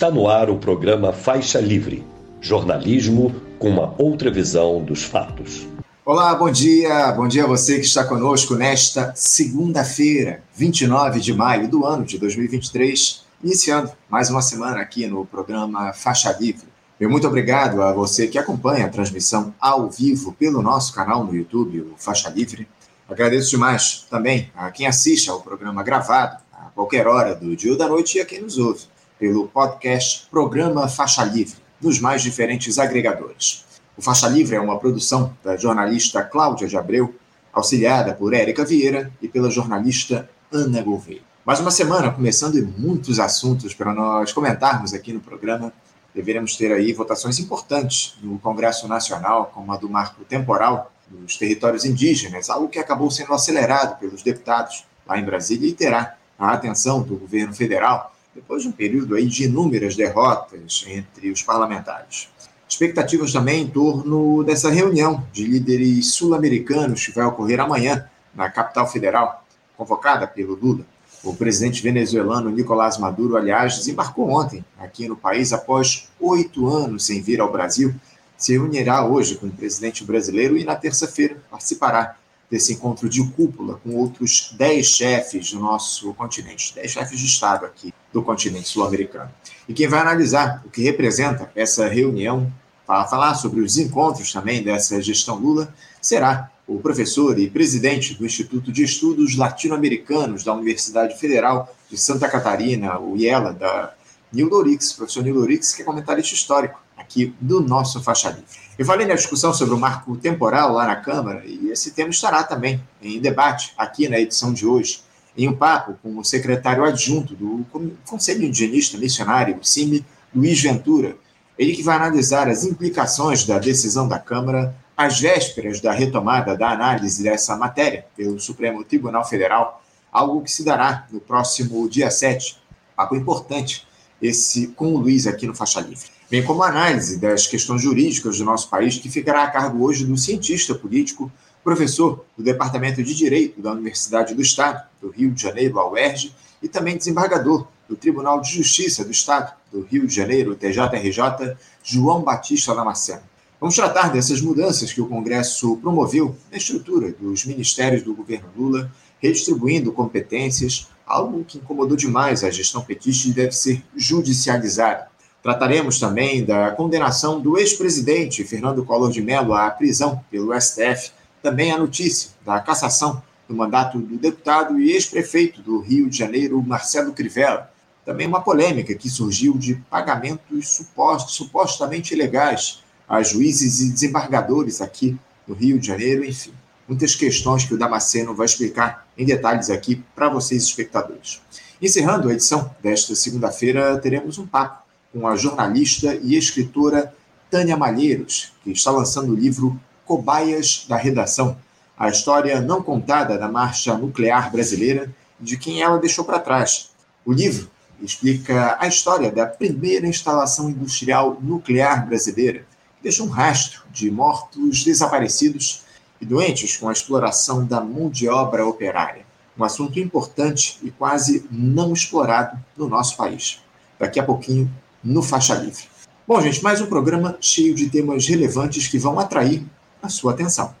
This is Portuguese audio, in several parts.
Está no ar o programa Faixa Livre jornalismo com uma outra visão dos fatos. Olá, bom dia. Bom dia a você que está conosco nesta segunda-feira, 29 de maio do ano de 2023, iniciando mais uma semana aqui no programa Faixa Livre. Meu muito obrigado a você que acompanha a transmissão ao vivo pelo nosso canal no YouTube, o Faixa Livre. Agradeço demais também a quem assiste ao programa gravado a qualquer hora do dia ou da noite e a quem nos ouve pelo podcast Programa Faixa Livre, nos mais diferentes agregadores. O Faixa Livre é uma produção da jornalista Cláudia de Abreu, auxiliada por Érica Vieira e pela jornalista Ana Gouveia. Mais uma semana começando e muitos assuntos para nós comentarmos aqui no programa. Deveremos ter aí votações importantes no Congresso Nacional, como a do marco temporal dos territórios indígenas, algo que acabou sendo acelerado pelos deputados lá em Brasília e terá a atenção do governo federal depois de um período aí de inúmeras derrotas entre os parlamentares. Expectativas também em torno dessa reunião de líderes sul-americanos que vai ocorrer amanhã na capital federal, convocada pelo Lula. O presidente venezuelano Nicolás Maduro, aliás, desembarcou ontem aqui no país após oito anos sem vir ao Brasil. Se reunirá hoje com o presidente brasileiro e na terça-feira participará desse encontro de cúpula com outros dez chefes do nosso continente, dez chefes de Estado aqui do continente sul-americano. E quem vai analisar o que representa essa reunião, para falar sobre os encontros também dessa gestão Lula, será o professor e presidente do Instituto de Estudos Latino-Americanos da Universidade Federal de Santa Catarina, o IELA, da Nildo Orix, professor Nildo Orix, que é comentarista histórico aqui do nosso Faixa Livre. Eu falei na discussão sobre o marco temporal lá na Câmara, e esse tema estará também em debate aqui na edição de hoje, em um papo com o secretário adjunto do Conselho Indigenista Missionário, o CIMI, Luiz Ventura. Ele que vai analisar as implicações da decisão da Câmara às vésperas da retomada da análise dessa matéria pelo Supremo Tribunal Federal, algo que se dará no próximo dia 7. Papo importante esse com o Luiz aqui no Faixa Livre bem como análise das questões jurídicas do nosso país, que ficará a cargo hoje do cientista político, professor do Departamento de Direito da Universidade do Estado, do Rio de Janeiro, a UERJ, e também desembargador do Tribunal de Justiça do Estado, do Rio de Janeiro, TJRJ, João Batista Damasceno. Vamos tratar dessas mudanças que o Congresso promoveu na estrutura dos ministérios do governo Lula, redistribuindo competências, algo que incomodou demais a gestão petista e deve ser judicializado. Trataremos também da condenação do ex-presidente Fernando Collor de Mello à prisão pelo STF, também a notícia da cassação do mandato do deputado e ex-prefeito do Rio de Janeiro, Marcelo Crivella. Também uma polêmica que surgiu de pagamentos supostos, supostamente ilegais a juízes e desembargadores aqui no Rio de Janeiro, enfim. Muitas questões que o Damasceno vai explicar em detalhes aqui para vocês, espectadores. Encerrando a edição desta segunda-feira, teremos um papo com a jornalista e escritora Tânia Malheiros, que está lançando o livro Cobaias da Redação, a história não contada da marcha nuclear brasileira e de quem ela deixou para trás. O livro explica a história da primeira instalação industrial nuclear brasileira, que deixou um rastro de mortos desaparecidos e doentes com a exploração da mão de obra operária. Um assunto importante e quase não explorado no nosso país. Daqui a pouquinho no Faixa Livre. Bom, gente, mais um programa cheio de temas relevantes que vão atrair a sua atenção.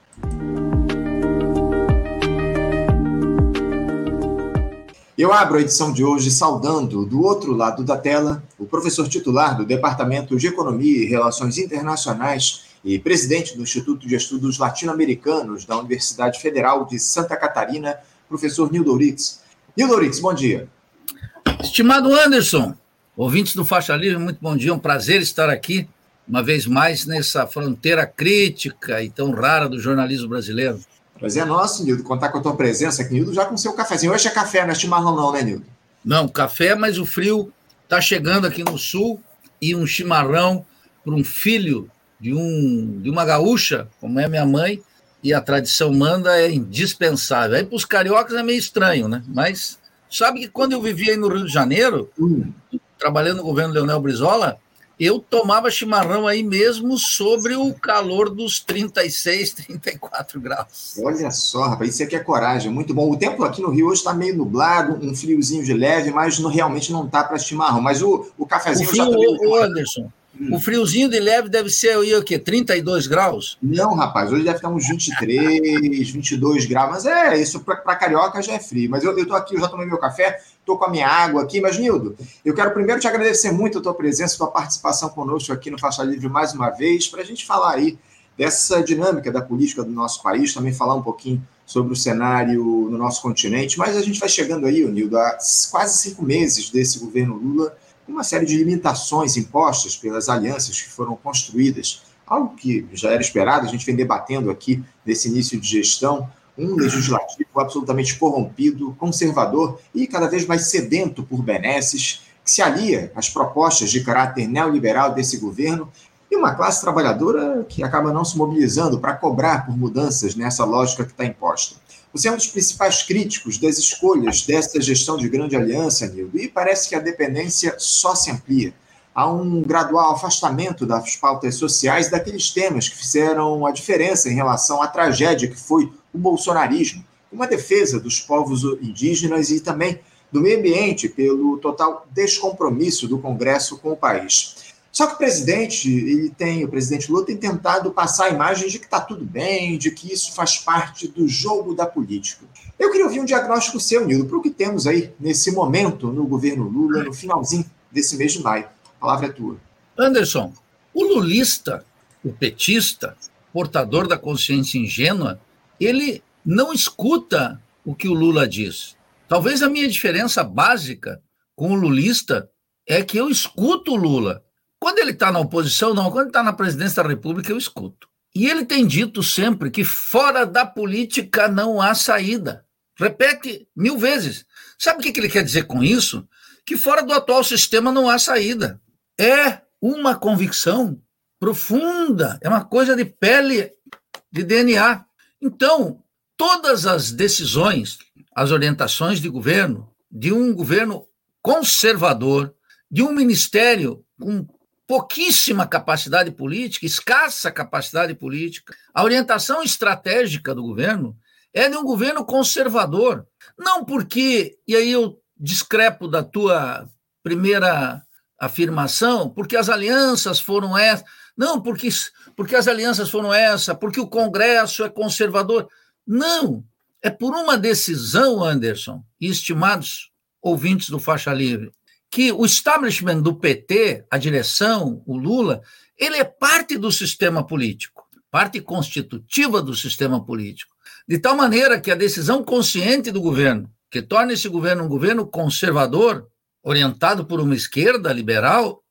Eu abro a edição de hoje saudando, do outro lado da tela, o professor titular do Departamento de Economia e Relações Internacionais e presidente do Instituto de Estudos Latino-Americanos da Universidade Federal de Santa Catarina, professor Nildo Ritz. Nildo Ritz, bom dia. Estimado Anderson, Ouvintes do Faixa Livre, muito bom dia, um prazer estar aqui, uma vez mais, nessa fronteira crítica e tão rara do jornalismo brasileiro. Prazer é nosso, Nildo, contar com a tua presença aqui, Nildo, já com o seu cafezinho. Hoje é café, não é chimarrão não, né, Nildo? Não, café, mas o frio está chegando aqui no sul e um chimarrão para um filho de, um, de uma gaúcha, como é minha mãe, e a tradição manda, é indispensável. Aí para os cariocas é meio estranho, né? Mas sabe que quando eu vivia aí no Rio de Janeiro, hum trabalhando no governo Leonel Brizola, eu tomava chimarrão aí mesmo sobre o calor dos 36, 34 graus. Olha só, rapaz, isso aqui é coragem, muito bom. O tempo aqui no Rio hoje está meio nublado, um friozinho de leve, mas não, realmente não tá para chimarrão. Mas o, o cafezinho o frio, já tá Ô, Anderson, hum. o friozinho de leve deve ser aí, o quê? 32 graus? Não, rapaz, hoje deve estar uns 23, 22 graus, mas é, isso para carioca já é frio. Mas eu, eu tô aqui, eu já tomei meu café, estou com a minha água aqui. Mas, Nildo, eu quero primeiro te agradecer muito a tua presença, a tua participação conosco aqui no Faixa Livre mais uma vez, para a gente falar aí dessa dinâmica da política do nosso país, também falar um pouquinho sobre o cenário no nosso continente. Mas a gente vai chegando aí, Nildo, há quase cinco meses desse governo Lula, uma série de limitações impostas pelas alianças que foram construídas, algo que já era esperado, a gente vem debatendo aqui nesse início de gestão um legislativo absolutamente corrompido, conservador e cada vez mais sedento por benesses, que se alia às propostas de caráter neoliberal desse governo e uma classe trabalhadora que acaba não se mobilizando para cobrar por mudanças nessa lógica que está imposta. Você é um dos principais críticos das escolhas dessa gestão de grande aliança, Nildo, e parece que a dependência só se amplia. Há um gradual afastamento das pautas sociais daqueles temas que fizeram a diferença em relação à tragédia que foi o bolsonarismo, uma defesa dos povos indígenas e também do meio ambiente pelo total descompromisso do Congresso com o país. Só que o presidente, ele tem, o presidente Lula tem tentado passar a imagem de que está tudo bem, de que isso faz parte do jogo da política. Eu queria ouvir um diagnóstico seu, Nildo, para o que temos aí nesse momento no governo Lula, no finalzinho desse mês de maio. A palavra é tua. Anderson, o lulista, o petista, portador da consciência ingênua, ele não escuta o que o Lula diz. Talvez a minha diferença básica com o lulista é que eu escuto o Lula. Quando ele está na oposição, não. Quando está na presidência da República, eu escuto. E ele tem dito sempre que fora da política não há saída. Repete mil vezes. Sabe o que ele quer dizer com isso? Que fora do atual sistema não há saída. É uma convicção profunda, é uma coisa de pele, de DNA. Então, todas as decisões, as orientações de governo, de um governo conservador, de um ministério com pouquíssima capacidade política, escassa capacidade política, a orientação estratégica do governo é de um governo conservador. Não porque, e aí eu discrepo da tua primeira afirmação, porque as alianças foram essas não, porque, porque as alianças foram essa, porque o Congresso é conservador. Não, é por uma decisão, Anderson, e estimados ouvintes do Faixa Livre, que o establishment do PT, a direção, o Lula, ele é parte do sistema político, parte constitutiva do sistema político. De tal maneira que a decisão consciente do governo, que torna esse governo um governo conservador, orientado por uma esquerda liberal,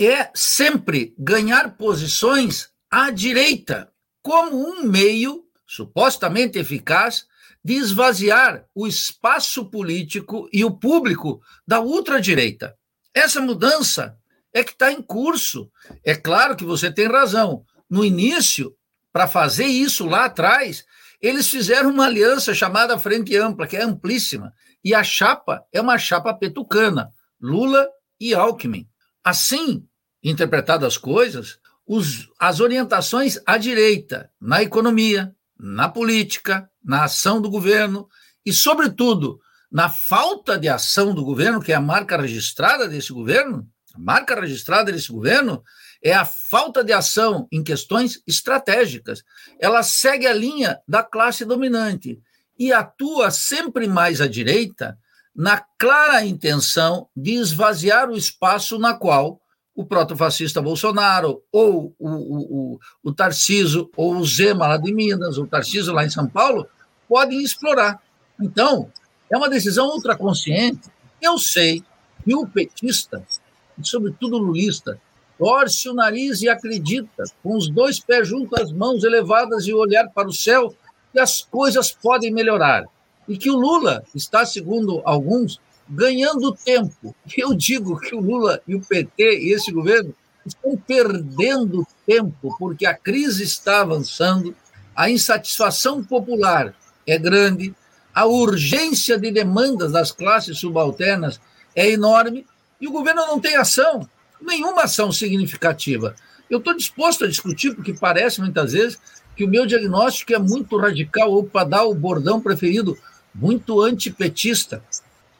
é sempre ganhar posições à direita, como um meio supostamente eficaz de esvaziar o espaço político e o público da ultradireita. Essa mudança é que está em curso. É claro que você tem razão. No início, para fazer isso lá atrás, eles fizeram uma aliança chamada Frente Ampla, que é amplíssima. E a chapa é uma chapa petucana, Lula e Alckmin. Assim, interpretadas as coisas, os, as orientações à direita na economia, na política, na ação do governo e, sobretudo, na falta de ação do governo, que é a marca registrada desse governo, a marca registrada desse governo é a falta de ação em questões estratégicas. Ela segue a linha da classe dominante e atua sempre mais à direita na clara intenção de esvaziar o espaço na qual o protofascista Bolsonaro, ou o, o, o, o Tarciso, ou o Zema lá de Minas, o Tarciso lá em São Paulo, podem explorar. Então, é uma decisão ultraconsciente. Eu sei que o petista, e sobretudo o lulista, torce o nariz e acredita, com os dois pés junto às mãos elevadas e o olhar para o céu, que as coisas podem melhorar e que o Lula está, segundo alguns, ganhando tempo. Eu digo que o Lula e o PT e esse governo estão perdendo tempo, porque a crise está avançando, a insatisfação popular é grande, a urgência de demandas das classes subalternas é enorme e o governo não tem ação. nenhuma ação significativa. Eu estou disposto a discutir, porque parece muitas vezes que o meu diagnóstico é muito radical, ou para dar o bordão preferido, muito antipetista.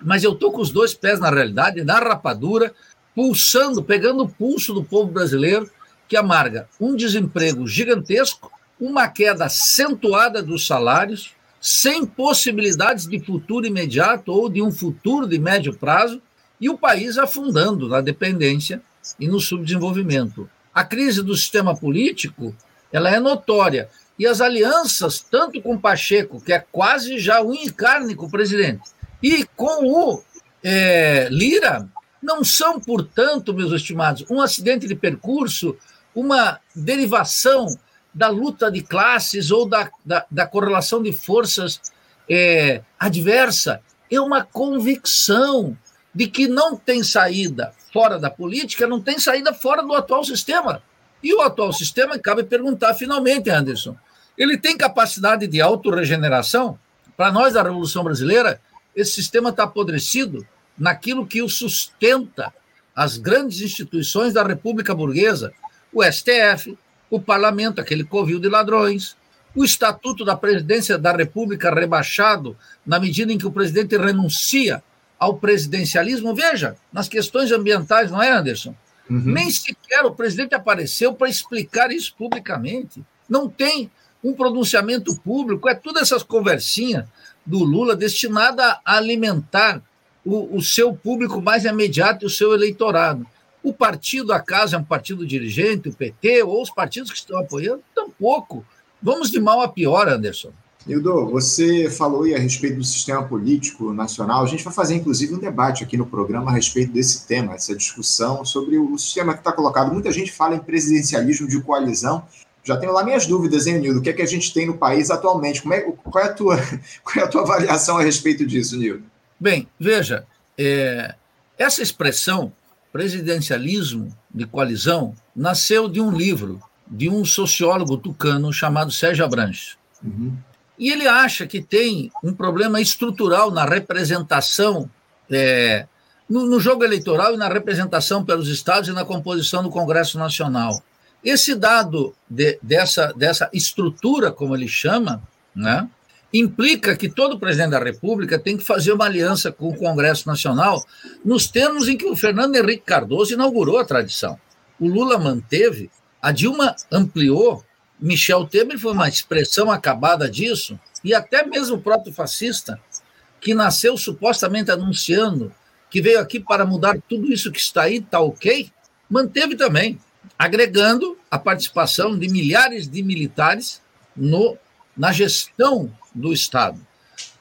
Mas eu estou com os dois pés na realidade, na rapadura, pulsando, pegando o pulso do povo brasileiro, que amarga um desemprego gigantesco, uma queda acentuada dos salários, sem possibilidades de futuro imediato ou de um futuro de médio prazo, e o país afundando na dependência e no subdesenvolvimento. A crise do sistema político ela é notória. E as alianças, tanto com Pacheco, que é quase já um encarne o presidente, e com o é, Lira, não são, portanto, meus estimados, um acidente de percurso, uma derivação da luta de classes ou da, da, da correlação de forças é, adversa. É uma convicção de que não tem saída fora da política, não tem saída fora do atual sistema. E o atual sistema, cabe perguntar finalmente, Anderson, ele tem capacidade de autorregeneração? Para nós da Revolução Brasileira, esse sistema está apodrecido naquilo que o sustenta as grandes instituições da República Burguesa, o STF, o parlamento, aquele covil de ladrões, o Estatuto da Presidência da República rebaixado na medida em que o presidente renuncia ao presidencialismo. Veja, nas questões ambientais, não é, Anderson? Uhum. Nem sequer o presidente apareceu para explicar isso publicamente. Não tem um pronunciamento público, é todas essas conversinhas do Lula destinada a alimentar o, o seu público mais imediato e o seu eleitorado. O partido, acaso, é um partido dirigente, o PT, ou os partidos que estão apoiando, tampouco. Vamos de mal a pior, Anderson. Nildo, você falou aí a respeito do sistema político nacional. A gente vai fazer, inclusive, um debate aqui no programa a respeito desse tema, essa discussão sobre o sistema que está colocado. Muita gente fala em presidencialismo de coalizão. Já tenho lá minhas dúvidas, hein, Nildo? O que é que a gente tem no país atualmente? Como é, qual, é a tua, qual é a tua avaliação a respeito disso, Nildo? Bem, veja, é, essa expressão presidencialismo de coalizão nasceu de um livro de um sociólogo tucano chamado Sérgio Abranches. Uhum. E ele acha que tem um problema estrutural na representação, é, no, no, jogo eleitoral e na representação pelos estados e na composição do Congresso Nacional. Esse dado de, dessa, dessa estrutura, como ele chama, né, implica que todo presidente da República tem que fazer uma aliança com o Congresso Nacional nos termos em que o Fernando Henrique Cardoso inaugurou a tradição. O Lula manteve, a Dilma ampliou Michel Temer foi uma expressão acabada disso, e até mesmo o próprio fascista, que nasceu supostamente anunciando que veio aqui para mudar tudo isso que está aí, está ok, manteve também, agregando a participação de milhares de militares no, na gestão do Estado.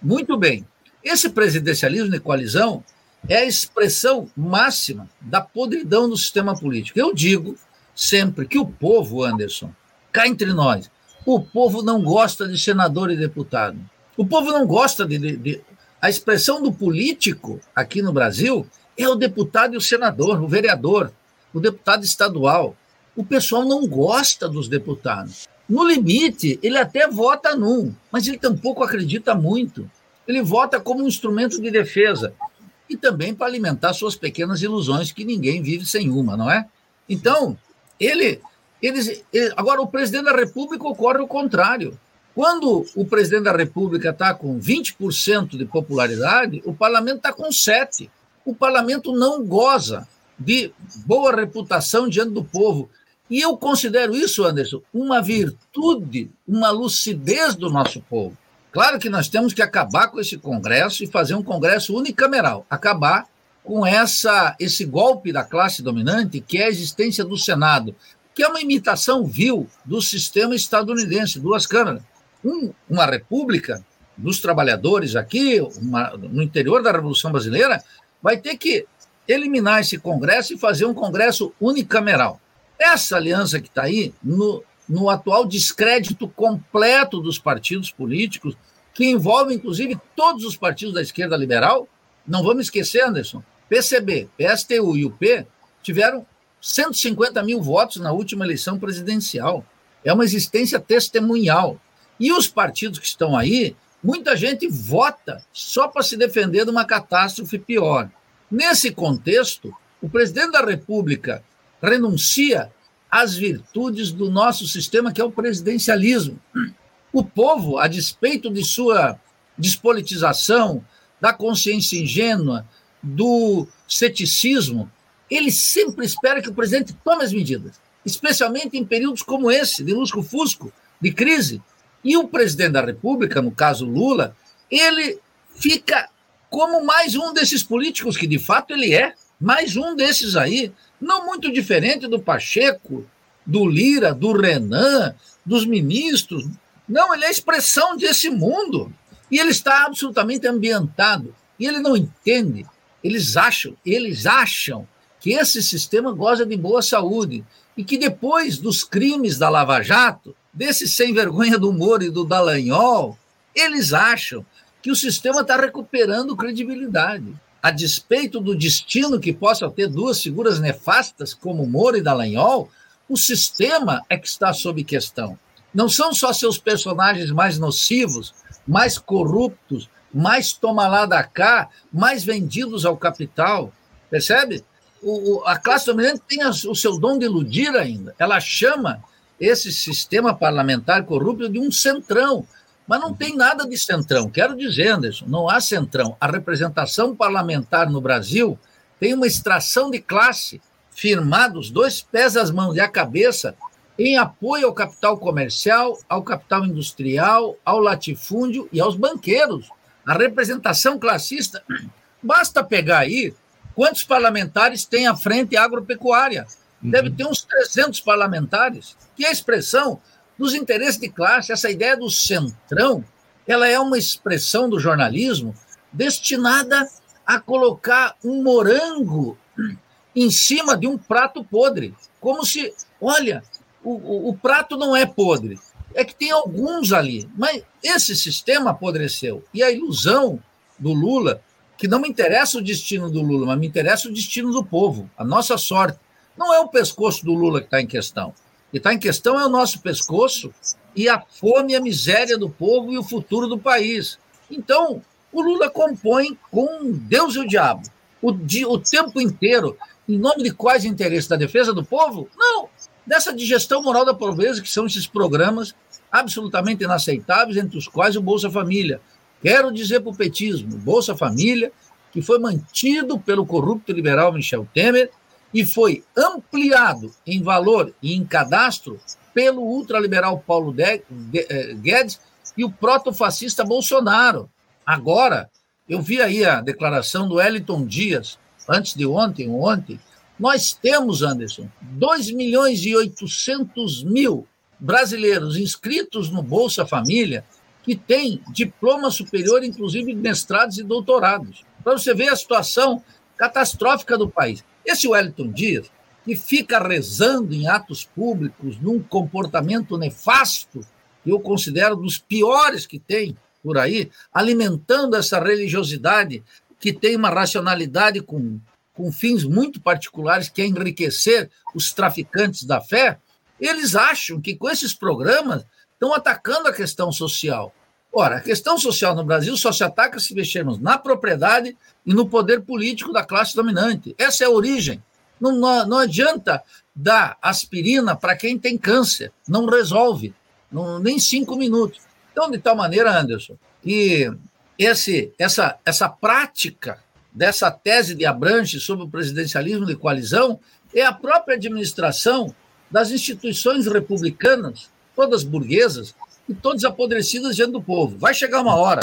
Muito bem. Esse presidencialismo de coalizão é a expressão máxima da podridão do sistema político. Eu digo sempre que o povo, Anderson, cá entre nós, o povo não gosta de senador e deputado. O povo não gosta de, de, de, A expressão do político aqui no Brasil é o deputado e o senador, o vereador, o deputado estadual. O pessoal não gosta dos deputados. No limite, ele até vota num, mas ele tampouco acredita muito. Ele vota como um instrumento de defesa e também para alimentar suas pequenas ilusões, que ninguém vive sem uma, não é? Então, ele eles, agora, o presidente da República ocorre o contrário. Quando o presidente da República está com 20% de popularidade, o parlamento está com 7%. O parlamento não goza de boa reputação diante do povo. E eu considero isso, Anderson, uma virtude, uma lucidez do nosso povo. Claro que nós temos que acabar com esse Congresso e fazer um Congresso unicameral, acabar com essa esse golpe da classe dominante, que é a existência do Senado que é uma imitação vil do sistema estadunidense, duas câmaras. Um, uma república dos trabalhadores aqui, uma, no interior da Revolução Brasileira, vai ter que eliminar esse Congresso e fazer um Congresso unicameral. Essa aliança que está aí, no, no atual descrédito completo dos partidos políticos, que envolve, inclusive, todos os partidos da esquerda liberal, não vamos esquecer, Anderson, PCB, PSTU e UP tiveram 150 mil votos na última eleição presidencial. É uma existência testemunhal. E os partidos que estão aí, muita gente vota só para se defender de uma catástrofe pior. Nesse contexto, o presidente da República renuncia às virtudes do nosso sistema, que é o presidencialismo. O povo, a despeito de sua despolitização, da consciência ingênua, do ceticismo, ele sempre espera que o presidente tome as medidas, especialmente em períodos como esse, de lusco-fusco, de crise. E o presidente da República, no caso Lula, ele fica como mais um desses políticos, que de fato ele é, mais um desses aí, não muito diferente do Pacheco, do Lira, do Renan, dos ministros. Não, ele é a expressão desse mundo. E ele está absolutamente ambientado. E ele não entende. Eles acham, eles acham que esse sistema goza de boa saúde e que depois dos crimes da Lava Jato, desse sem vergonha do Moro e do Dallagnol, eles acham que o sistema está recuperando credibilidade. A despeito do destino que possa ter duas figuras nefastas como Moro e Dallagnol, o sistema é que está sob questão. Não são só seus personagens mais nocivos, mais corruptos, mais toma lá da cá, mais vendidos ao capital. Percebe? O, a classe dominante tem o seu dom de iludir ainda. Ela chama esse sistema parlamentar corrupto de um centrão. Mas não tem nada de centrão. Quero dizer, Anderson, não há centrão. A representação parlamentar no Brasil tem uma extração de classe firmados, dois pés às mãos e a cabeça, em apoio ao capital comercial, ao capital industrial, ao latifúndio e aos banqueiros. A representação classista, basta pegar aí quantos parlamentares tem a frente agropecuária. Deve uhum. ter uns 300 parlamentares, que é a expressão dos interesses de classe, essa ideia do centrão, ela é uma expressão do jornalismo destinada a colocar um morango em cima de um prato podre. Como se, olha, o, o, o, prato não é podre, é que tem alguns ali, mas esse sistema apodreceu. E a ilusão do Lula, que não me interessa o destino do Lula, mas me interessa o destino do povo, a nossa sorte. Não é o pescoço do Lula que está em questão. Que está em questão é o nosso pescoço e a fome e a miséria do povo e o futuro do país. Então, o Lula compõe com Deus e o diabo. O, o tempo inteiro em nome de quais interesses? Da defesa do povo? Não, dessa digestão moral da pobreza, que são esses programas absolutamente inaceitáveis, entre os quais o Bolsa Família. Quero dizer para o petismo, Bolsa Família, que foi mantido pelo corrupto liberal Michel Temer e foi ampliado em valor e em cadastro pelo ultraliberal Paulo eh, Guedes e o protofascista Bolsonaro. Agora, eu vi aí a declaração do Wellington Dias, antes de ontem, ontem, nós temos, Anderson, 2 milhões e 800 mil brasileiros inscritos no Bolsa Família que têm diploma superior, inclusive mestrados e doutorados. Para você ver a situação catastrófica do país. Esse Wellington Dias, que fica rezando em atos públicos, num comportamento nefasto, que eu considero dos piores que tem por aí, alimentando essa religiosidade que tem uma racionalidade com, com fins muito particulares, que é enriquecer os traficantes da fé, eles acham que com esses programas estão atacando a questão social. Ora, a questão social no Brasil só se ataca se mexermos na propriedade e no poder político da classe dominante. Essa é a origem. Não, não, não adianta dar aspirina para quem tem câncer, não resolve, não, nem cinco minutos. Então, de tal maneira, Anderson, que esse, essa, essa prática dessa tese de Abranche sobre o presidencialismo de coalizão é a própria administração das instituições republicanas, todas burguesas, e todas apodrecidas diante do povo. Vai chegar uma hora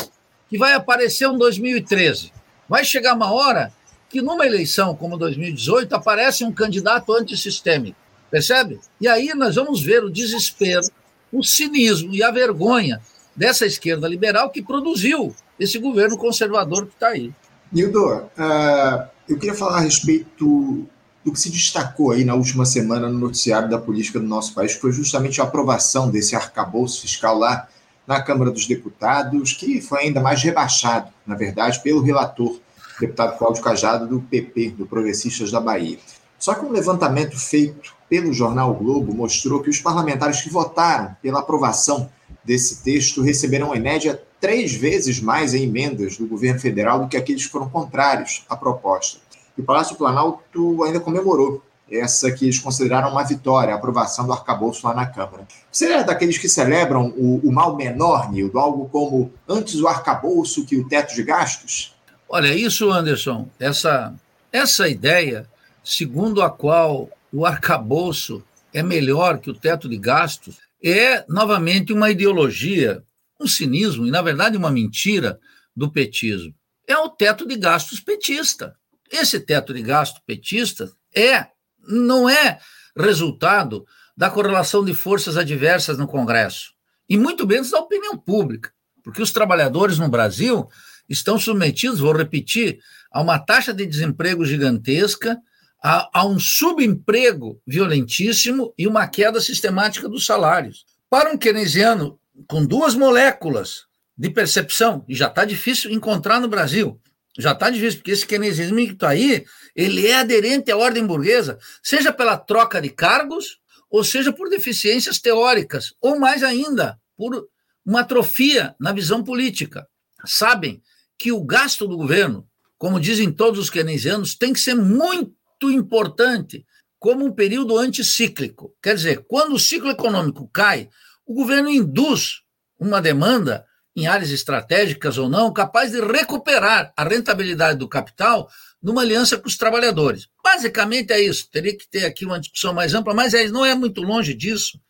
que vai aparecer um 2013. Vai chegar uma hora que numa eleição como 2018 aparece um candidato antissistêmico. Percebe? E aí nós vamos ver o desespero, o cinismo e a vergonha dessa esquerda liberal que produziu esse governo conservador que está aí. Nildo, uh, eu queria falar a respeito do que se destacou aí na última semana no noticiário da política do nosso país, que foi justamente a aprovação desse arcabouço fiscal lá na Câmara dos Deputados, que foi ainda mais rebaixado, na verdade, pelo relator, deputado Cláudio Cajado, do PP, do Progressistas da Bahia. Só que um levantamento feito pelo jornal o Globo mostrou que os parlamentares que votaram pela aprovação desse texto receberão, em média, três vezes mais em emendas do governo federal do que aqueles que foram contrários à proposta. E o Palácio Planalto ainda comemorou essa que eles consideraram uma vitória, a aprovação do arcabouço lá na Câmara. Você é daqueles que celebram o, o mal menor, Nildo, algo como antes o arcabouço que o teto de gastos? Olha, isso, Anderson, essa, essa ideia, segundo a qual o arcabouço é melhor que o teto de gastos, é novamente uma ideologia, um cinismo e, na verdade, uma mentira do petismo. É o teto de gastos petista. Esse teto de gasto petista é não é resultado da correlação de forças adversas no Congresso, e muito menos da opinião pública, porque os trabalhadores no Brasil estão submetidos, vou repetir, a uma taxa de desemprego gigantesca, a, a um subemprego violentíssimo e uma queda sistemática dos salários. Para um keynesiano com duas moléculas de percepção, e já está difícil encontrar no Brasil, já está difícil, porque esse keynesianismo que está aí, ele é aderente à ordem burguesa, seja pela troca de cargos, ou seja por deficiências teóricas, ou mais ainda, por uma atrofia na visão política. Sabem que o gasto do governo, como dizem todos os keynesianos, tem que ser muito importante como um período anticíclico. Quer dizer, quando o ciclo econômico cai, o governo induz uma demanda em áreas estratégicas ou não, capaz de recuperar a rentabilidade do capital numa aliança com os trabalhadores. Basicamente é isso. Teria que ter aqui uma discussão mais ampla, mas é, não é muito longe disso.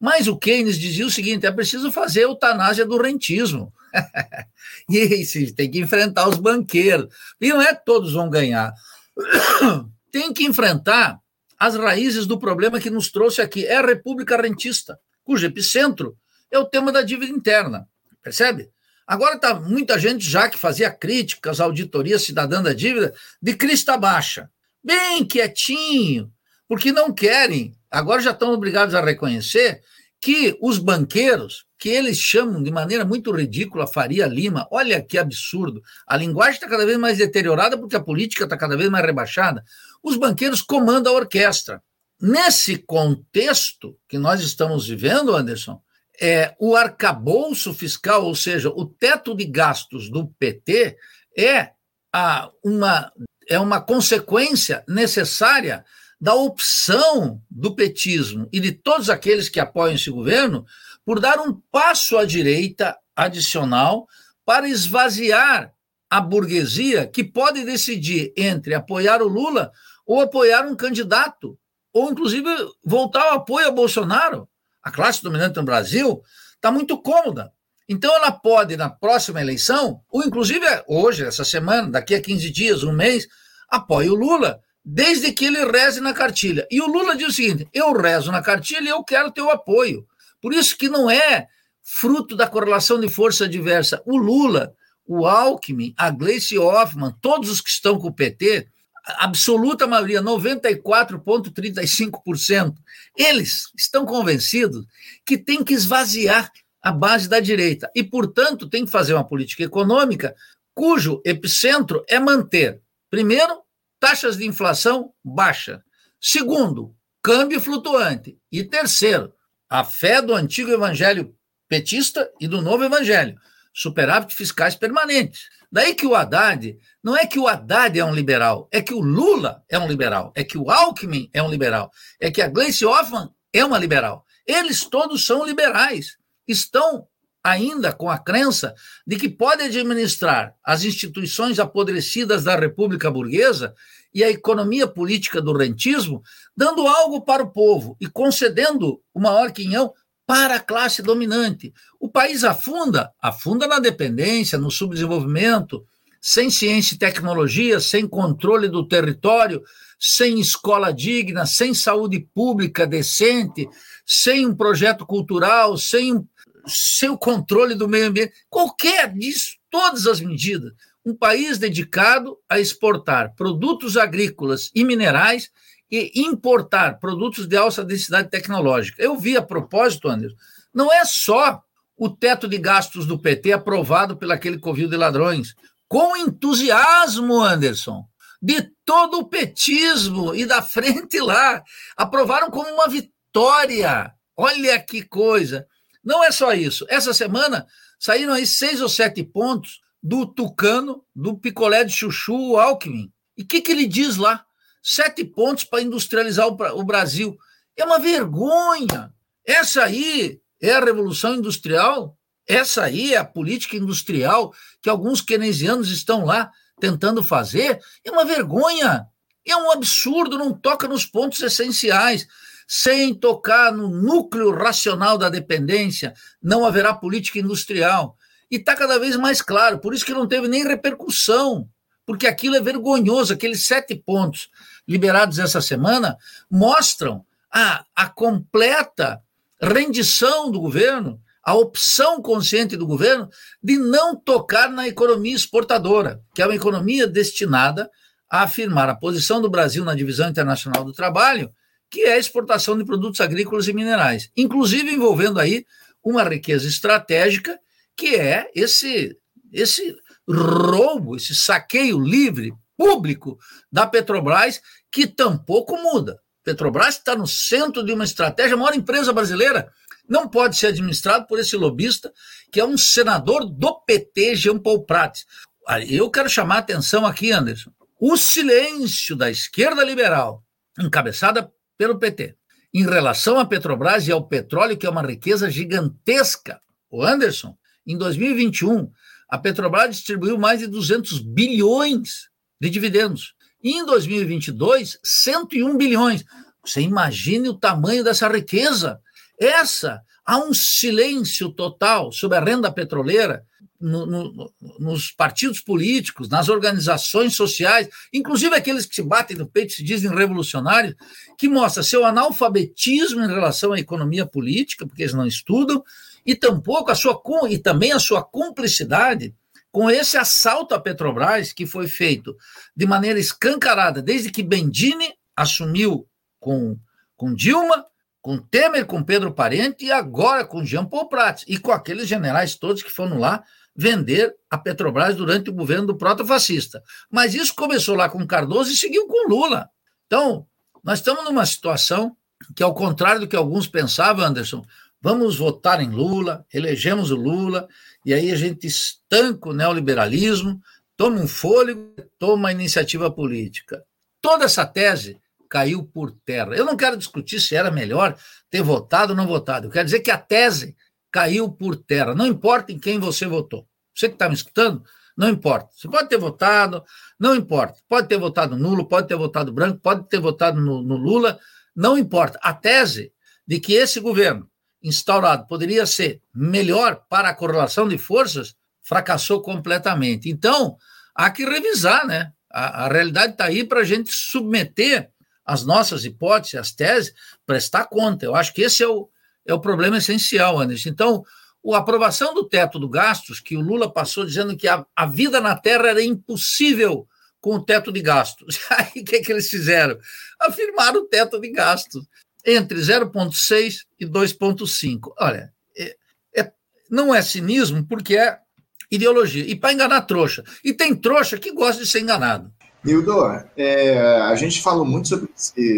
Mas o Keynes dizia o seguinte: é preciso fazer eutanásia do rentismo. e aí, tem que enfrentar os banqueiros. E não é que todos vão ganhar. tem que enfrentar as raízes do problema que nos trouxe aqui. É a República Rentista, cujo epicentro é o tema da dívida interna. Percebe? Agora está muita gente já que fazia críticas à auditoria cidadã da dívida de crista baixa, bem quietinho, porque não querem, agora já estão obrigados a reconhecer que os banqueiros, que eles chamam de maneira muito ridícula Faria Lima, olha que absurdo, a linguagem está cada vez mais deteriorada porque a política está cada vez mais rebaixada, os banqueiros comandam a orquestra. Nesse contexto que nós estamos vivendo, Anderson, é, o arcabouço fiscal, ou seja, o teto de gastos do PT, é, a, uma, é uma consequência necessária da opção do petismo e de todos aqueles que apoiam esse governo por dar um passo à direita adicional para esvaziar a burguesia que pode decidir entre apoiar o Lula ou apoiar um candidato, ou inclusive voltar ao apoio a Bolsonaro a classe dominante no Brasil, está muito cômoda. Então, ela pode, na próxima eleição, ou inclusive hoje, essa semana, daqui a 15 dias, um mês, apoie o Lula, desde que ele reze na cartilha. E o Lula diz o seguinte: eu rezo na cartilha e eu quero teu apoio. Por isso que não é fruto da correlação de força diversa. O Lula, o Alckmin, a Gleice Hoffmann, todos os que estão com o PT, absoluta maioria, 94,35%, eles estão convencidos que tem que esvaziar a base da direita e, portanto, tem que fazer uma política econômica cujo epicentro é manter, primeiro, taxas de inflação baixa, segundo, câmbio flutuante e terceiro, a fé do antigo evangelho petista e do novo evangelho, superávit fiscais permanentes. Daí que o Haddad, não é que o Haddad é um liberal, é que o Lula é um liberal, é que o Alckmin é um liberal, é que a Gleice Hoffmann é uma liberal. Eles todos são liberais. Estão ainda com a crença de que pode administrar as instituições apodrecidas da República Burguesa e a economia política do rentismo, dando algo para o povo e concedendo o maior quinhão para a classe dominante. O país afunda, afunda na dependência, no subdesenvolvimento, sem ciência e tecnologia, sem controle do território, sem escola digna, sem saúde pública decente, sem um projeto cultural, sem, sem o controle do meio ambiente, qualquer disso, todas as medidas. Um país dedicado a exportar produtos agrícolas e minerais e importar produtos de alta densidade tecnológica. Eu vi a propósito, Anderson, não é só o teto de gastos do PT aprovado pelaquele covil de ladrões, com entusiasmo, Anderson, de todo o petismo e da frente lá, aprovaram como uma vitória. Olha que coisa! Não é só isso. Essa semana saíram aí seis ou sete pontos do Tucano, do picolé de chuchu Alckmin. E o que, que ele diz lá? Sete pontos para industrializar o, o Brasil. É uma vergonha. Essa aí é a revolução industrial? Essa aí é a política industrial que alguns keynesianos estão lá tentando fazer? É uma vergonha. É um absurdo, não toca nos pontos essenciais. Sem tocar no núcleo racional da dependência, não haverá política industrial. E está cada vez mais claro, por isso que não teve nem repercussão, porque aquilo é vergonhoso. Aqueles sete pontos liberados essa semana mostram a, a completa rendição do governo, a opção consciente do governo de não tocar na economia exportadora, que é uma economia destinada a afirmar a posição do Brasil na divisão internacional do trabalho que é a exportação de produtos agrícolas e minerais, inclusive envolvendo aí uma riqueza estratégica que é esse esse roubo, esse saqueio livre público da Petrobras que tampouco muda. Petrobras está no centro de uma estratégia, a maior empresa brasileira não pode ser administrado por esse lobista que é um senador do PT, Jean Paul Prats. Eu quero chamar a atenção aqui, Anderson. O silêncio da esquerda liberal, encabeçada pelo PT. Em relação à Petrobras e ao petróleo, que é uma riqueza gigantesca, o Anderson, em 2021, a Petrobras distribuiu mais de 200 bilhões de dividendos. E em 2022, 101 bilhões. Você imagine o tamanho dessa riqueza. Essa, há um silêncio total sobre a renda petroleira no, no, nos partidos políticos, nas organizações sociais, inclusive aqueles que se batem no peito e se dizem revolucionários, que mostra seu analfabetismo em relação à economia política, porque eles não estudam, e tampouco a sua e também a sua cumplicidade com esse assalto à Petrobras que foi feito de maneira escancarada desde que Bendini assumiu com, com Dilma, com Temer, com Pedro Parente e agora com Jean Paul Prats e com aqueles generais todos que foram lá vender a Petrobras durante o governo do proto-fascista. Mas isso começou lá com Cardoso e seguiu com Lula. Então, nós estamos numa situação que, ao contrário do que alguns pensavam, Anderson, vamos votar em Lula, elegemos o Lula, e aí a gente estanca o neoliberalismo, toma um fôlego, toma a iniciativa política. Toda essa tese caiu por terra. Eu não quero discutir se era melhor ter votado ou não votado. Eu quero dizer que a tese caiu por terra. Não importa em quem você votou. Você que está me escutando, não importa. Você pode ter votado, não importa. Pode ter votado nulo, pode ter votado branco, pode ter votado no, no Lula, não importa. A tese de que esse governo instaurado poderia ser melhor para a correlação de forças fracassou completamente. Então, há que revisar, né? A, a realidade está aí para a gente submeter as nossas hipóteses, as teses, prestar conta. Eu acho que esse é o, é o problema essencial, Anderson. Então, a aprovação do teto do gastos, que o Lula passou dizendo que a, a vida na Terra era impossível com o teto de gastos. Aí o que, é que eles fizeram? Afirmaram o teto de gastos entre 0,6 e 2,5. Olha, é, é, não é cinismo, porque é ideologia. E para enganar trouxa. E tem trouxa que gosta de ser enganado. Nildo, é, a gente falou muito sobre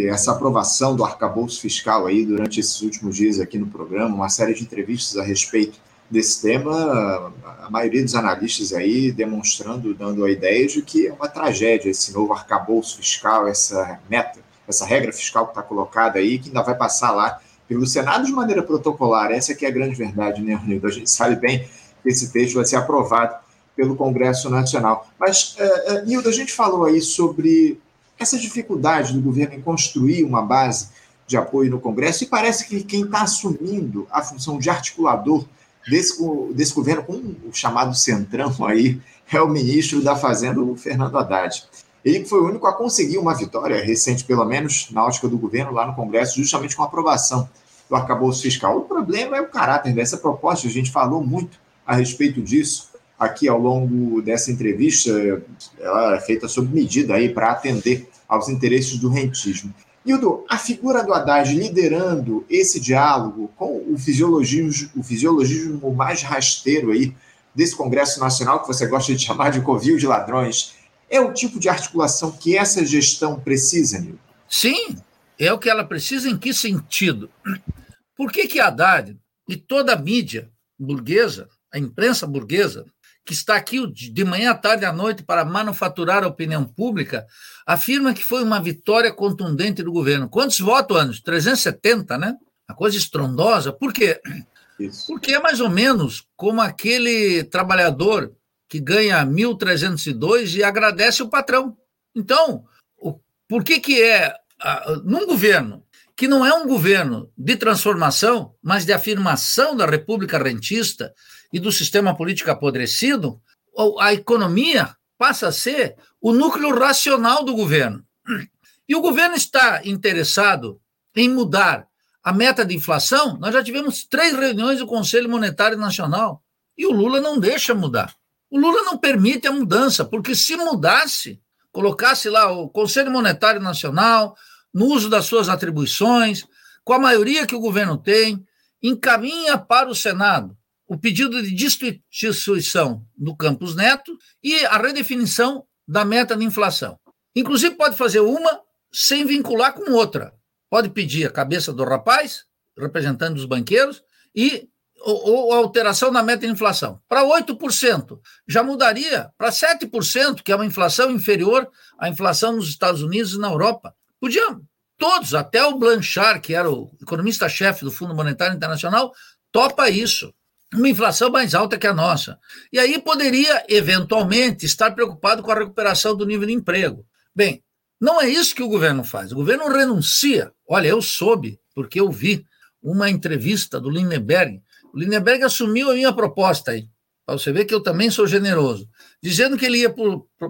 essa aprovação do arcabouço fiscal aí durante esses últimos dias aqui no programa, uma série de entrevistas a respeito desse tema, a maioria dos analistas aí demonstrando, dando a ideia de que é uma tragédia esse novo arcabouço fiscal, essa meta, essa regra fiscal que está colocada aí, que ainda vai passar lá pelo Senado de maneira protocolar. Essa que é a grande verdade, né, Nildo? A gente sabe bem que esse texto vai ser aprovado pelo Congresso Nacional. Mas, uh, uh, Nilda, a gente falou aí sobre essa dificuldade do governo em construir uma base de apoio no Congresso, e parece que quem está assumindo a função de articulador desse, desse governo, com o chamado centrão aí, é o ministro da Fazenda, o Fernando Haddad. Ele foi o único a conseguir uma vitória, recente pelo menos, na ótica do governo lá no Congresso, justamente com a aprovação do arcabouço fiscal. O problema é o caráter dessa proposta, a gente falou muito a respeito disso aqui ao longo dessa entrevista, ela é feita sob medida aí para atender aos interesses do rentismo. Hildo, a figura do Haddad liderando esse diálogo com o fisiologismo, o fisiologismo mais rasteiro aí desse Congresso Nacional, que você gosta de chamar de covil de ladrões, é o tipo de articulação que essa gestão precisa, Nildo? Sim, é o que ela precisa em que sentido? Por que que Haddad e toda a mídia burguesa, a imprensa burguesa, que está aqui de manhã à tarde à noite para manufaturar a opinião pública, afirma que foi uma vitória contundente do governo. Quantos votos, anos? 370, né? Uma coisa estrondosa. Por quê? Isso. Porque é mais ou menos como aquele trabalhador que ganha 1.302 e agradece o patrão. Então, o, por que, que é, num governo que não é um governo de transformação, mas de afirmação da República Rentista e do sistema político apodrecido, a economia passa a ser o núcleo racional do governo. E o governo está interessado em mudar a meta de inflação. Nós já tivemos três reuniões do Conselho Monetário Nacional e o Lula não deixa mudar. O Lula não permite a mudança, porque se mudasse, colocasse lá o Conselho Monetário Nacional, no uso das suas atribuições, com a maioria que o governo tem, encaminha para o Senado o pedido de destituição do Campos Neto e a redefinição da meta de inflação. Inclusive, pode fazer uma sem vincular com outra. Pode pedir a cabeça do rapaz, representante dos banqueiros, e ou, ou alteração da meta de inflação. Para 8%, já mudaria para 7%, que é uma inflação inferior à inflação nos Estados Unidos e na Europa. Podia, todos, até o Blanchard, que era o economista-chefe do Fundo Monetário Internacional, topa isso. Uma inflação mais alta que a nossa. E aí poderia, eventualmente, estar preocupado com a recuperação do nível de emprego. Bem, não é isso que o governo faz. O governo renuncia. Olha, eu soube, porque eu vi uma entrevista do Lindenberg. O Lindenberg assumiu a minha proposta aí, para você ver que eu também sou generoso, dizendo que ele ia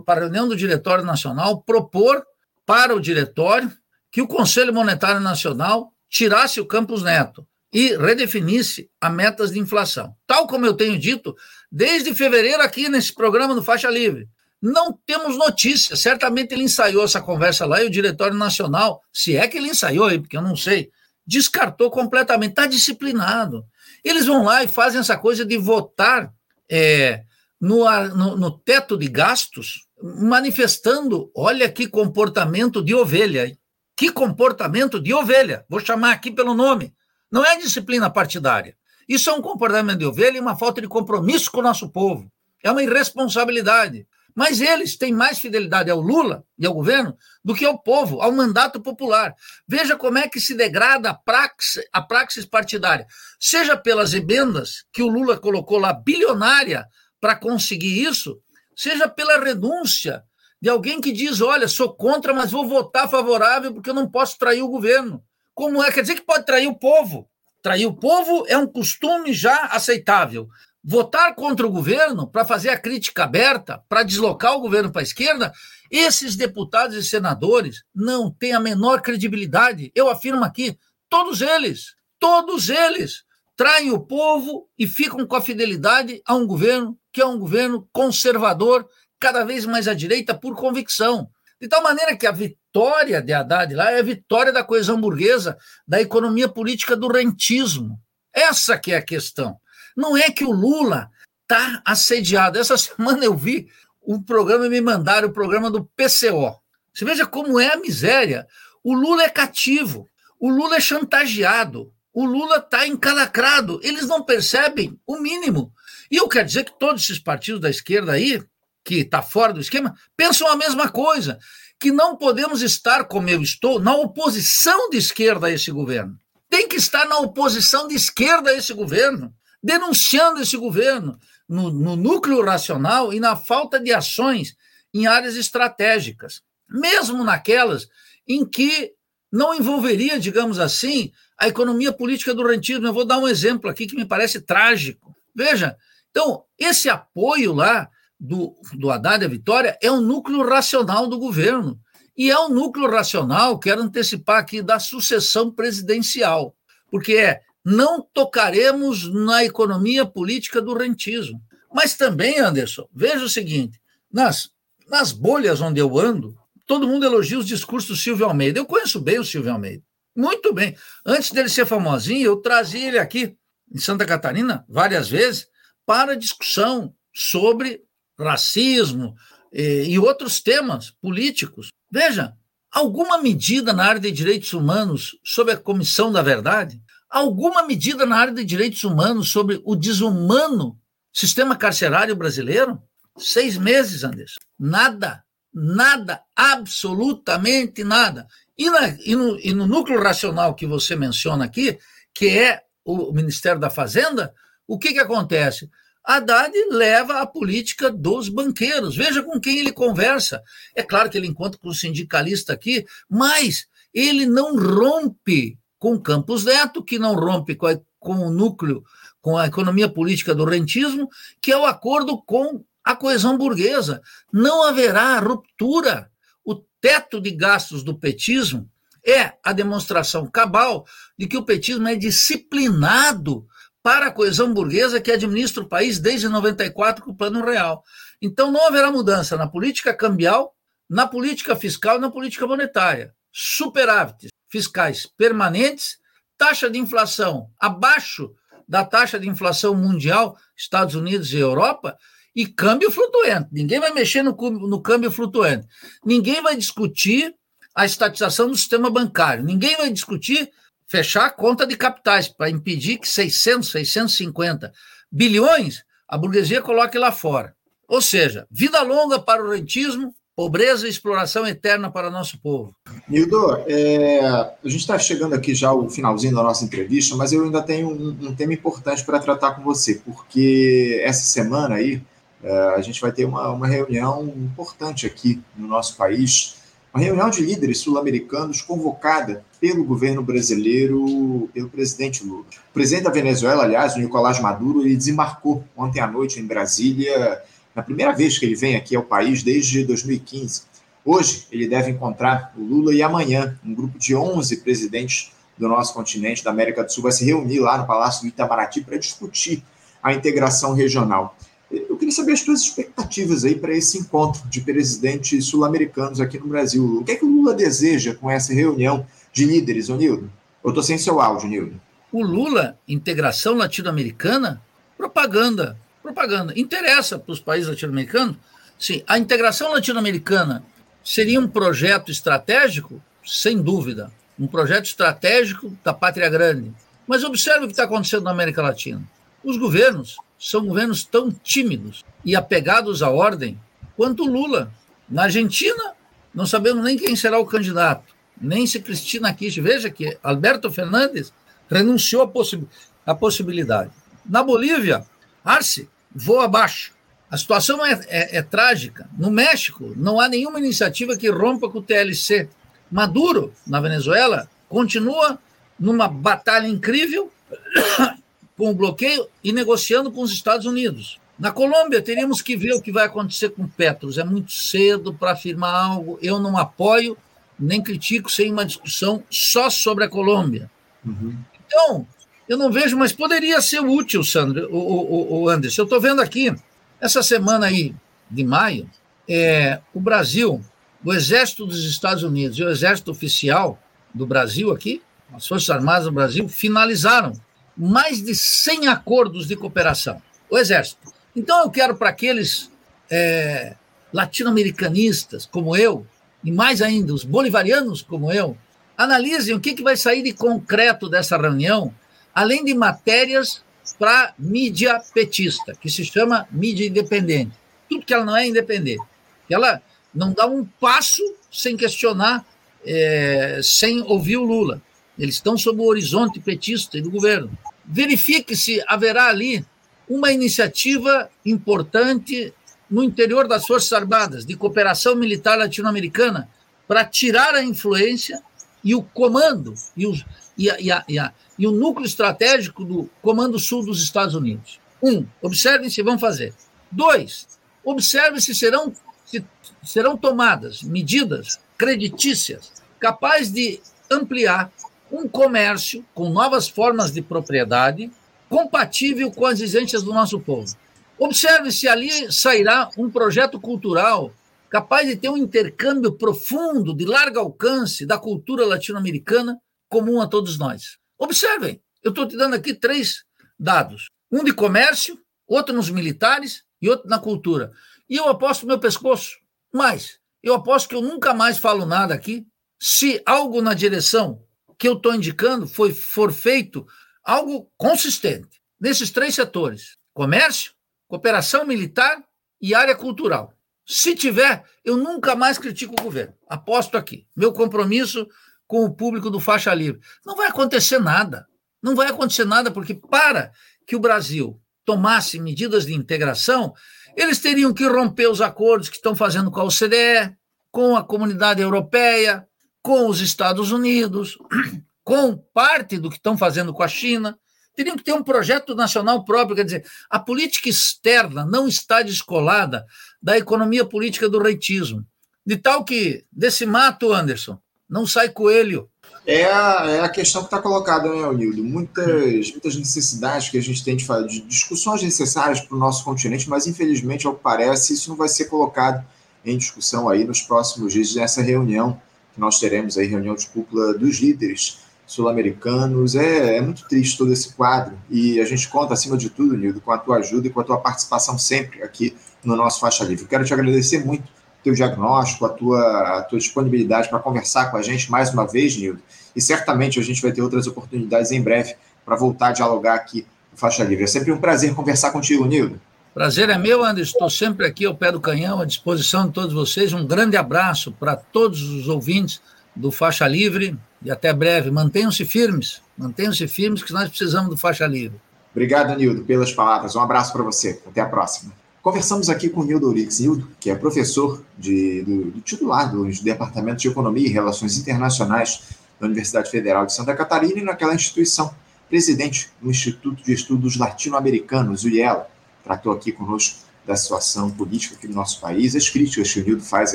para a reunião do Diretório Nacional propor para o diretório que o Conselho Monetário Nacional tirasse o Campos Neto e redefinisse a metas de inflação. Tal como eu tenho dito desde fevereiro aqui nesse programa do Faixa Livre. Não temos notícia. Certamente ele ensaiou essa conversa lá e o Diretório Nacional, se é que ele ensaiou aí, porque eu não sei, descartou completamente. Está disciplinado. Eles vão lá e fazem essa coisa de votar é, no, no, no teto de gastos manifestando, olha que comportamento de ovelha, que comportamento de ovelha, vou chamar aqui pelo nome. Não é disciplina partidária. Isso é um comportamento de ovelha e uma falta de compromisso com o nosso povo. É uma irresponsabilidade. Mas eles têm mais fidelidade ao Lula e ao governo do que ao povo, ao mandato popular. Veja como é que se degrada a praxis, a praxis partidária, seja pelas emendas que o Lula colocou lá, bilionária, para conseguir isso, seja pela renúncia de alguém que diz: olha, sou contra, mas vou votar favorável porque eu não posso trair o governo. Como é? Quer dizer que pode trair o povo. Trair o povo é um costume já aceitável. Votar contra o governo para fazer a crítica aberta, para deslocar o governo para a esquerda, esses deputados e senadores não têm a menor credibilidade. Eu afirmo aqui, todos eles, todos eles traem o povo e ficam com a fidelidade a um governo que é um governo conservador, cada vez mais à direita, por convicção. De tal maneira que a vitória de Haddad lá é a vitória da coesão burguesa, da economia política do rentismo. Essa que é a questão. Não é que o Lula está assediado. Essa semana eu vi um programa, me mandaram o programa do PCO. Você veja como é a miséria. O Lula é cativo, o Lula é chantageado, o Lula está encalacrado. Eles não percebem o mínimo. E eu quero dizer que todos esses partidos da esquerda aí, que está fora do esquema, pensam a mesma coisa, que não podemos estar, como eu estou, na oposição de esquerda a esse governo. Tem que estar na oposição de esquerda a esse governo, denunciando esse governo no, no núcleo racional e na falta de ações em áreas estratégicas, mesmo naquelas em que não envolveria, digamos assim, a economia política do rentismo. Eu vou dar um exemplo aqui que me parece trágico. Veja, então, esse apoio lá do, do Haddad à vitória é um núcleo racional do governo. E é um núcleo racional, quero antecipar aqui, da sucessão presidencial, porque é não tocaremos na economia política do rentismo. Mas também, Anderson, veja o seguinte: nas, nas bolhas onde eu ando, todo mundo elogia os discursos do Silvio Almeida. Eu conheço bem o Silvio Almeida, muito bem. Antes dele ser famosinho, eu trazia ele aqui em Santa Catarina várias vezes para discussão sobre racismo e, e outros temas políticos. Veja, alguma medida na área de direitos humanos sobre a Comissão da Verdade? Alguma medida na área de direitos humanos sobre o desumano Sistema carcerário brasileiro? Seis meses, Anderson. Nada, nada, absolutamente nada. E, na, e, no, e no núcleo racional que você menciona aqui, que é o Ministério da Fazenda, o que, que acontece? Haddad leva a política dos banqueiros. Veja com quem ele conversa. É claro que ele encontra com o sindicalista aqui, mas ele não rompe com Campos Neto, que não rompe com, a, com o núcleo, com a economia política do rentismo, que é o acordo com a coesão burguesa. Não haverá ruptura. O teto de gastos do petismo é a demonstração cabal de que o petismo é disciplinado para a coesão burguesa que administra o país desde 94 com o Plano Real. Então não haverá mudança na política cambial, na política fiscal e na política monetária. Superávites fiscais permanentes, taxa de inflação abaixo da taxa de inflação mundial, Estados Unidos e Europa, e câmbio flutuante. Ninguém vai mexer no, no câmbio flutuante. Ninguém vai discutir a estatização do sistema bancário. Ninguém vai discutir fechar a conta de capitais para impedir que 600, 650 bilhões a burguesia coloque lá fora. Ou seja, vida longa para o rentismo, pobreza e exploração eterna para nosso povo. Nildo, é, a gente está chegando aqui já ao finalzinho da nossa entrevista, mas eu ainda tenho um, um tema importante para tratar com você, porque essa semana aí é, a gente vai ter uma, uma reunião importante aqui no nosso país uma reunião de líderes sul-americanos convocada pelo governo brasileiro, pelo presidente Lula. O presidente da Venezuela, aliás, o Nicolás Maduro, ele desembarcou ontem à noite em Brasília, na primeira vez que ele vem aqui ao país desde 2015. Hoje, ele deve encontrar o Lula e amanhã um grupo de 11 presidentes do nosso continente, da América do Sul, vai se reunir lá no Palácio do Itamaraty para discutir a integração regional. Eu queria saber as suas expectativas aí para esse encontro de presidentes sul-americanos aqui no Brasil. O que é que o Lula deseja com essa reunião de líderes, Nildo? Eu estou sem seu áudio, Nildo. O Lula, integração latino-americana, propaganda. Propaganda. Interessa para os países latino-americanos? Sim, a integração latino-americana seria um projeto estratégico? Sem dúvida. Um projeto estratégico da pátria grande. Mas observe o que está acontecendo na América Latina. Os governos são governos tão tímidos e apegados à ordem quanto Lula. Na Argentina, não sabemos nem quem será o candidato, nem se Cristina Kirchner. Veja que Alberto Fernandes renunciou à, possi à possibilidade. Na Bolívia, Arce voa abaixo. A situação é, é, é, trágica. No México, não há nenhuma iniciativa que rompa com o TLC. Maduro, na Venezuela, continua numa batalha incrível com o bloqueio e negociando com os Estados Unidos. Na Colômbia, teríamos que ver o que vai acontecer com Petros. É muito cedo para afirmar algo. Eu não apoio nem critico sem uma discussão só sobre a Colômbia. Uhum. Então, eu não vejo, mas poderia ser útil, Sandro, o, o, o Anderson. Eu estou vendo aqui, essa semana aí de maio, é, o Brasil, o Exército dos Estados Unidos e o Exército Oficial do Brasil aqui, as Forças Armadas do Brasil, finalizaram mais de 100 acordos de cooperação, o Exército. Então, eu quero para aqueles é, latino-americanistas como eu, e mais ainda os bolivarianos como eu, analisem o que, que vai sair de concreto dessa reunião, além de matérias para mídia petista, que se chama mídia independente. Tudo que ela não é independente. Ela não dá um passo sem questionar, é, sem ouvir o Lula. Eles estão sob o horizonte petista e do governo verifique se haverá ali uma iniciativa importante no interior das Forças Armadas, de cooperação militar latino-americana, para tirar a influência e o comando e, o, e, a, e, a, e, a, e o núcleo estratégico do Comando Sul dos Estados Unidos. Um, observem se vão fazer. Dois, observe se serão, se serão tomadas medidas creditícias capazes de ampliar um comércio com novas formas de propriedade compatível com as exigências do nosso povo. Observe se ali sairá um projeto cultural capaz de ter um intercâmbio profundo, de largo alcance da cultura latino-americana comum a todos nós. Observem, eu estou te dando aqui três dados: um de comércio, outro nos militares e outro na cultura. E eu aposto meu pescoço. Mas eu aposto que eu nunca mais falo nada aqui se algo na direção que eu estou indicando foi, for feito algo consistente nesses três setores: comércio, cooperação militar e área cultural. Se tiver, eu nunca mais critico o governo. Aposto aqui. Meu compromisso com o público do faixa livre. Não vai acontecer nada. Não vai acontecer nada, porque para que o Brasil tomasse medidas de integração, eles teriam que romper os acordos que estão fazendo com a OCDE, com a comunidade europeia, com os Estados Unidos, com parte do que estão fazendo com a China. Teriam que ter um projeto nacional próprio, quer dizer, a política externa não está descolada da economia política do reitismo. De tal que, desse mato, Anderson, não sai coelho. É a, é a questão que está colocada, né, Nildo? Muitas, muitas necessidades que a gente tem de fazer, de discussões necessárias para o nosso continente, mas infelizmente, ao que parece, isso não vai ser colocado em discussão aí nos próximos dias nessa reunião que nós teremos aí, reunião de cúpula dos líderes sul-americanos. É, é muito triste todo esse quadro e a gente conta, acima de tudo, Nildo, com a tua ajuda e com a tua participação sempre aqui no nosso Faixa Livre. quero te agradecer muito teu diagnóstico, a tua, a tua disponibilidade para conversar com a gente mais uma vez, Nildo, e certamente a gente vai ter outras oportunidades em breve para voltar a dialogar aqui no Faixa Livre. É sempre um prazer conversar contigo, Nildo. Prazer é meu, Anderson. Estou sempre aqui ao pé do canhão, à disposição de todos vocês. Um grande abraço para todos os ouvintes do Faixa Livre e até breve. Mantenham-se firmes, mantenham-se firmes, que nós precisamos do Faixa Livre. Obrigado, Nildo, pelas palavras. Um abraço para você. Até a próxima. Conversamos aqui com Nildo Urix. Nildo, que é professor de, do, do titular do Departamento de Economia e Relações Internacionais da Universidade Federal de Santa Catarina e naquela instituição, presidente do Instituto de Estudos Latino-Americanos, o IELA tratou aqui conosco da situação política aqui no nosso país, as críticas que o Nildo faz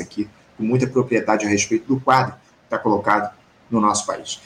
aqui com muita propriedade a respeito do quadro que está colocado no nosso país.